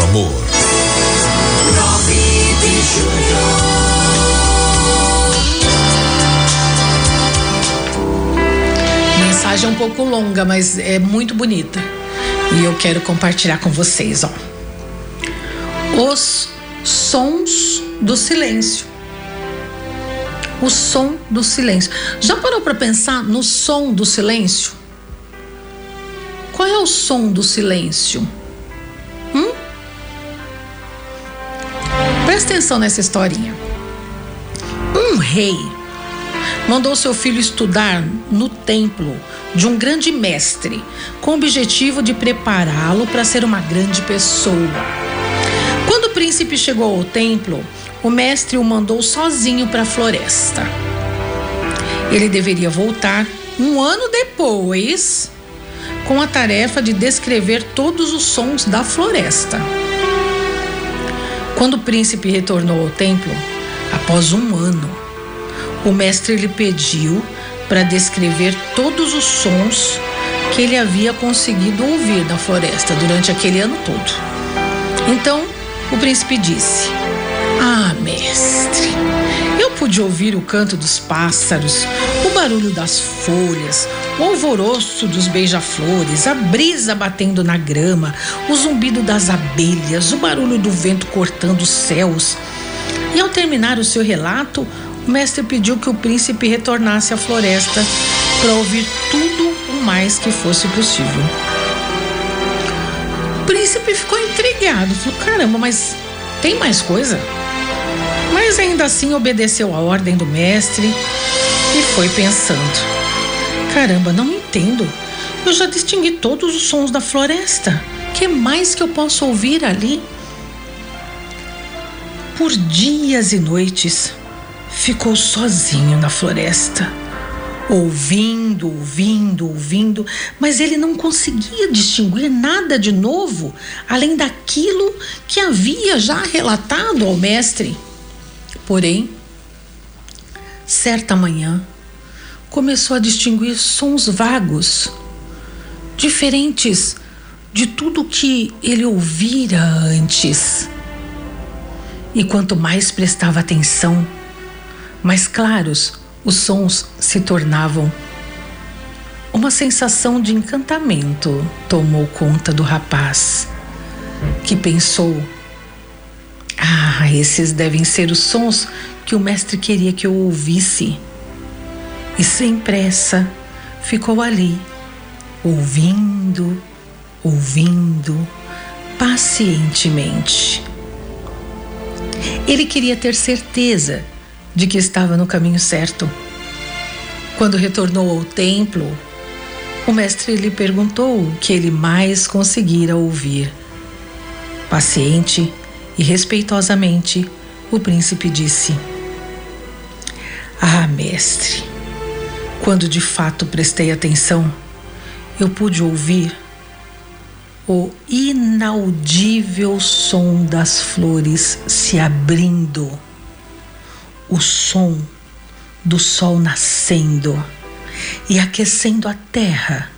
Rádio Amor. 9 de julho. Mensagem um pouco longa, mas é muito bonita. E eu quero compartilhar com vocês, ó. Os sons do silêncio. O som do silêncio. Já parou para pensar no som do silêncio? Qual é o som do silêncio? Atenção nessa historinha. Um rei mandou seu filho estudar no templo de um grande mestre, com o objetivo de prepará-lo para ser uma grande pessoa. Quando o príncipe chegou ao templo, o mestre o mandou sozinho para a floresta. Ele deveria voltar um ano depois com a tarefa de descrever todos os sons da floresta. Quando o príncipe retornou ao templo, após um ano, o mestre lhe pediu para descrever todos os sons que ele havia conseguido ouvir na floresta durante aquele ano todo. Então, o príncipe disse: Ah, mestre, eu pude ouvir o canto dos pássaros, barulho das folhas, o alvoroço dos beija-flores, a brisa batendo na grama, o zumbido das abelhas, o barulho do vento cortando os céus. E ao terminar o seu relato, o mestre pediu que o príncipe retornasse à floresta para ouvir tudo o mais que fosse possível príncipe ficou intrigado. Falou: caramba, mas tem mais coisa? Mas ainda assim obedeceu a ordem do mestre foi pensando: caramba, não entendo. Eu já distingui todos os sons da floresta. Que mais que eu posso ouvir ali? Por dias e noites ficou sozinho na floresta ouvindo, ouvindo, ouvindo, mas ele não conseguia distinguir nada de novo além daquilo que havia já relatado ao mestre. Porém, certa manhã, começou a distinguir sons vagos, diferentes de tudo que ele ouvira antes. E quanto mais prestava atenção, mais claros os sons se tornavam. Uma sensação de encantamento tomou conta do rapaz, que pensou: Ah, esses devem ser os sons que o mestre queria que eu ouvisse. E sem pressa ficou ali, ouvindo, ouvindo, pacientemente. Ele queria ter certeza de que estava no caminho certo. Quando retornou ao templo, o mestre lhe perguntou o que ele mais conseguira ouvir. Paciente e respeitosamente, o príncipe disse: Ah, mestre, quando de fato prestei atenção, eu pude ouvir o inaudível som das flores se abrindo o som do sol nascendo e aquecendo a terra,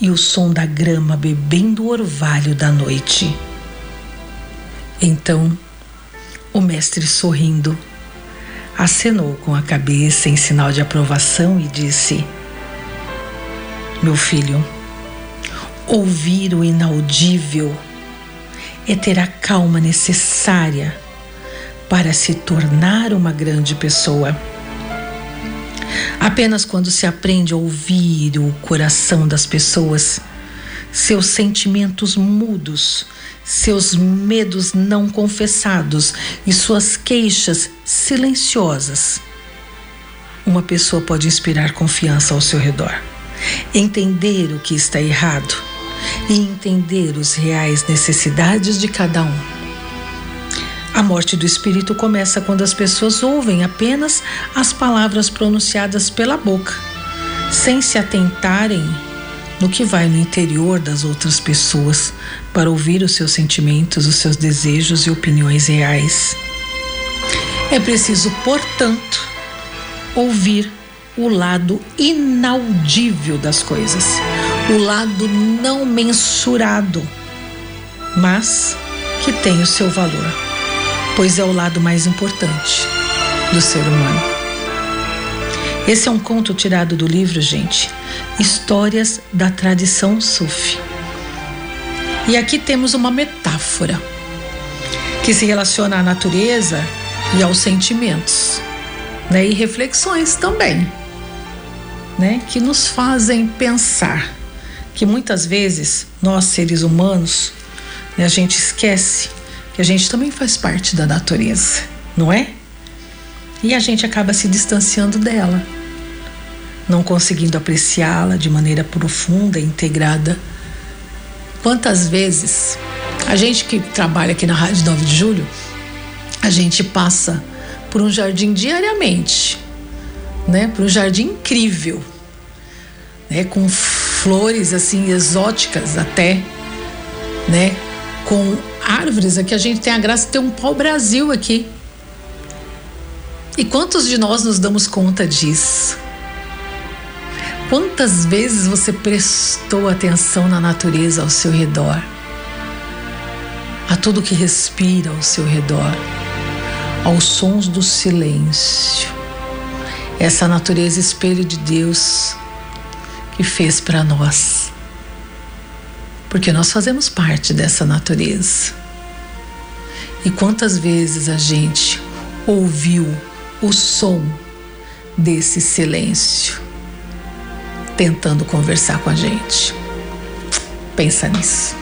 e o som da grama bebendo o orvalho da noite. Então, o mestre sorrindo, acenou com a cabeça em sinal de aprovação e disse: Meu filho, ouvir o inaudível é ter a calma necessária para se tornar uma grande pessoa. Apenas quando se aprende a ouvir o coração das pessoas, seus sentimentos mudos, seus medos não confessados e suas queixas silenciosas, uma pessoa pode inspirar confiança ao seu redor, entender o que está errado e entender os reais necessidades de cada um. A morte do espírito começa quando as pessoas ouvem apenas as palavras pronunciadas pela boca, sem se atentarem no que vai no interior das outras pessoas para ouvir os seus sentimentos, os seus desejos e opiniões reais. É preciso, portanto, ouvir o lado inaudível das coisas, o lado não mensurado mas que tem o seu valor, pois é o lado mais importante do ser humano. Esse é um conto tirado do livro, gente, Histórias da Tradição Sufi. E aqui temos uma metáfora que se relaciona à natureza e aos sentimentos, né? E reflexões também, né? Que nos fazem pensar que muitas vezes nós seres humanos, né, a gente esquece que a gente também faz parte da natureza, não é? E a gente acaba se distanciando dela, não conseguindo apreciá-la de maneira profunda e integrada. Quantas vezes a gente que trabalha aqui na Rádio 9 de Julho, a gente passa por um jardim diariamente, né? Por um jardim incrível, né? Com flores assim exóticas até, né? Com árvores aqui a gente tem a graça de ter um pau-brasil aqui. E quantos de nós nos damos conta disso? Quantas vezes você prestou atenção na natureza ao seu redor? A tudo que respira ao seu redor, aos sons do silêncio. Essa natureza espelho de Deus que fez para nós. Porque nós fazemos parte dessa natureza. E quantas vezes a gente ouviu o som desse silêncio tentando conversar com a gente? Pensa nisso.